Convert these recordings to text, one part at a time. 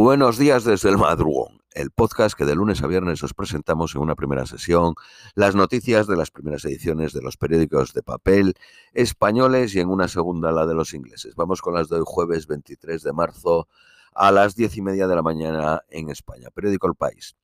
Buenos días desde el madrugón, el podcast que de lunes a viernes os presentamos en una primera sesión las noticias de las primeras ediciones de los periódicos de papel españoles y en una segunda la de los ingleses. Vamos con las de hoy jueves 23 de marzo a las diez y media de la mañana en España. Periódico El País.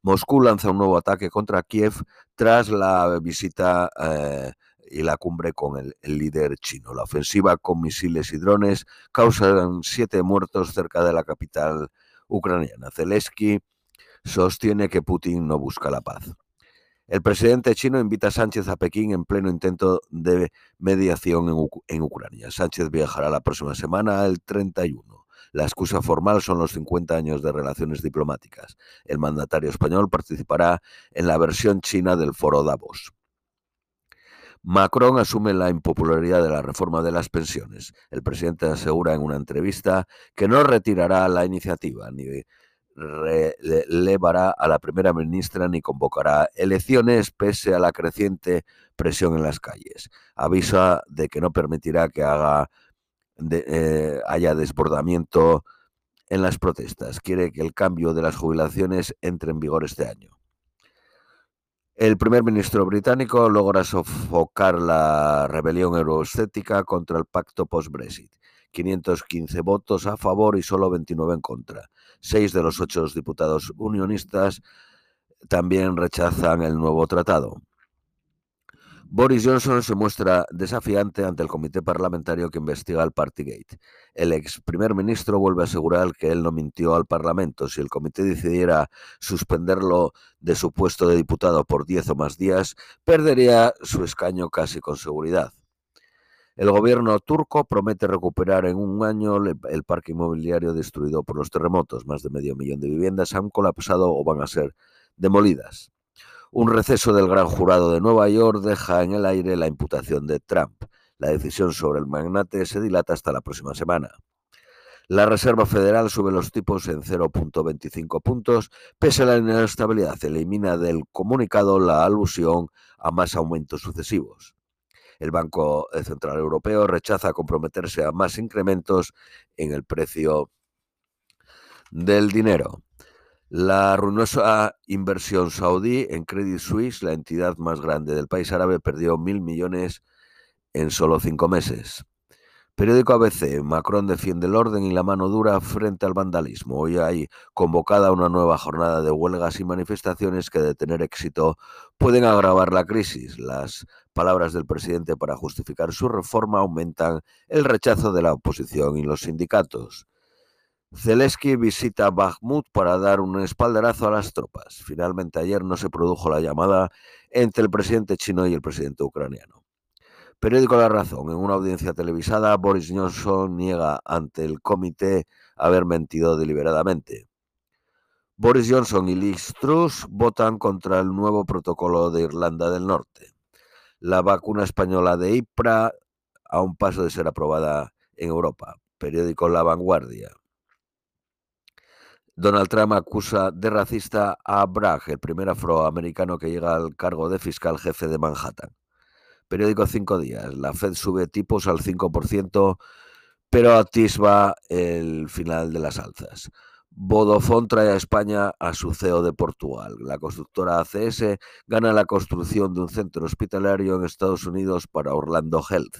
Moscú lanza un nuevo ataque contra Kiev tras la visita eh, y la cumbre con el, líder chino. La ofensiva con misiles y drones causan siete muertos cerca de la capital ucraniana. Zelensky sostiene que Putin no busca la paz. El presidente chino invita a Sánchez a Pekín en pleno intento de mediación en, en Ucrania. Sánchez viajará la próxima semana, el 31. La excusa formal son los 50 años de relaciones diplomáticas. El mandatario español participará en la versión china del foro Davos. Macron asume la impopularidad de la reforma de las pensiones. El presidente asegura en una entrevista que no retirará la iniciativa ni relevará a la primera ministra ni convocará elecciones pese a la creciente presión en las calles. Avisa de que no permitirá que haga eh, haya desbordamiento en las protestas. Quiere que el cambio de las jubilaciones entre en vigor este año. El primer ministro británico logra sofocar la rebelión euroescéptica contra el pacto post-Brexit. 515 votos a favor y solo 29 en contra. Seis de los ocho diputados unionistas también rechazan el nuevo tratado. Boris Johnson se muestra desafiante ante el comité parlamentario que investiga el Partygate. El ex primer ministro vuelve a asegurar que él no mintió al Parlamento. Si el comité decidiera suspenderlo de su puesto de diputado por 10 o más días, perdería su escaño casi con seguridad. El gobierno turco promete recuperar en un año el parque inmobiliario destruido por los terremotos. Más de medio millón de viviendas han colapsado o van a ser demolidas. Un receso del gran jurado de Nueva York deja en el aire la imputación de Trump. La decisión sobre el magnate se dilata hasta la próxima semana. La Reserva Federal sube los tipos en 0.25 puntos, pese a la inestabilidad. Elimina del comunicado la alusión a más aumentos sucesivos. El Banco Central Europeo rechaza comprometerse a más incrementos en el precio del dinero. La ruinosa inversión saudí en Credit Suisse, la entidad más grande del país árabe, perdió mil millones en solo cinco meses. Periódico ABC, Macron defiende el orden y la mano dura frente al vandalismo. Hoy hay convocada una nueva jornada de huelgas y manifestaciones que de tener éxito pueden agravar la crisis. Las palabras del presidente para justificar su reforma aumentan el rechazo de la oposición y los sindicatos. Zelensky visita Bakhmut para dar un espaldarazo a las tropas. Finalmente ayer no se produjo la llamada entre el presidente chino y el presidente ucraniano. Periódico La Razón. En una audiencia televisada, Boris Johnson niega ante el comité haber mentido deliberadamente. Boris Johnson y Liz Truss votan contra el nuevo protocolo de Irlanda del Norte. La vacuna española de IPRA a un paso de ser aprobada en Europa. Periódico La Vanguardia. Donald Trump acusa de racista a Bragg, el primer afroamericano que llega al cargo de fiscal jefe de Manhattan. Periódico Cinco Días. La Fed sube tipos al 5%, pero atisba el final de las alzas. Vodafone trae a España a su CEO de Portugal. La constructora ACS gana la construcción de un centro hospitalario en Estados Unidos para Orlando Health.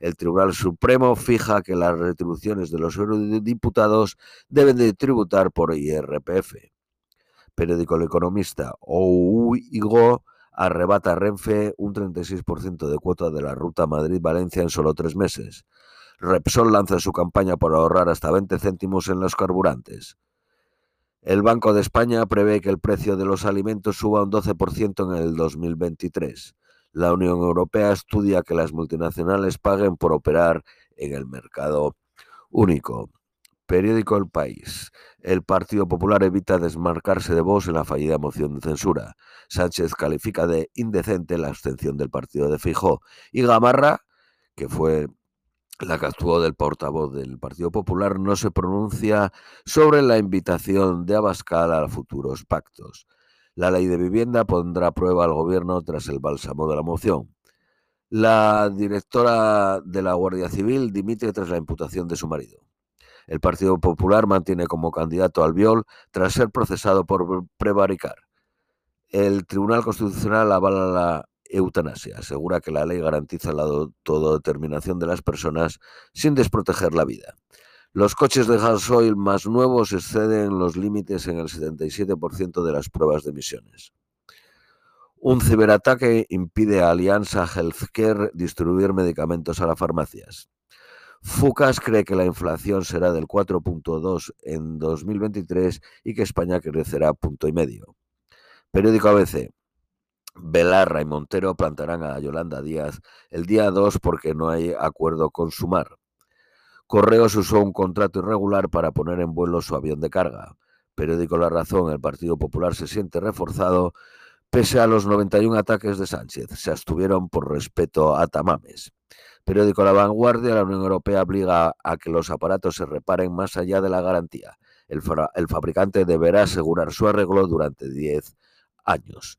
El Tribunal Supremo fija que las retribuciones de los eurodiputados deben de tributar por IRPF. Periódico El Economista. OUIGO arrebata a Renfe un 36% de cuota de la ruta Madrid-Valencia en solo tres meses. Repsol lanza su campaña para ahorrar hasta 20 céntimos en los carburantes. El Banco de España prevé que el precio de los alimentos suba un 12% en el 2023. La Unión Europea estudia que las multinacionales paguen por operar en el mercado único. Periódico El País. El Partido Popular evita desmarcarse de voz en la fallida moción de censura. Sánchez califica de indecente la abstención del partido de Fijó. Y Gamarra, que fue la que actuó del portavoz del Partido Popular, no se pronuncia sobre la invitación de Abascal a futuros pactos. La ley de vivienda pondrá a prueba al gobierno tras el bálsamo de la moción. La directora de la Guardia Civil dimite tras la imputación de su marido. El Partido Popular mantiene como candidato al Viol tras ser procesado por prevaricar. El Tribunal Constitucional avala la eutanasia. Asegura que la ley garantiza la autodeterminación de las personas sin desproteger la vida. Los coches de gasoil más nuevos exceden los límites en el 77% de las pruebas de emisiones. Un ciberataque impide a Alianza Healthcare distribuir medicamentos a las farmacias. Fucas cree que la inflación será del 4.2 en 2023 y que España crecerá punto y medio. Periódico ABC. Belarra y Montero plantarán a Yolanda Díaz el día 2 porque no hay acuerdo con Sumar. Correos usó un contrato irregular para poner en vuelo su avión de carga. Periódico La Razón, el Partido Popular se siente reforzado pese a los 91 ataques de Sánchez. Se abstuvieron por respeto a Tamames. Periódico La Vanguardia, la Unión Europea obliga a que los aparatos se reparen más allá de la garantía. El, el fabricante deberá asegurar su arreglo durante 10 años.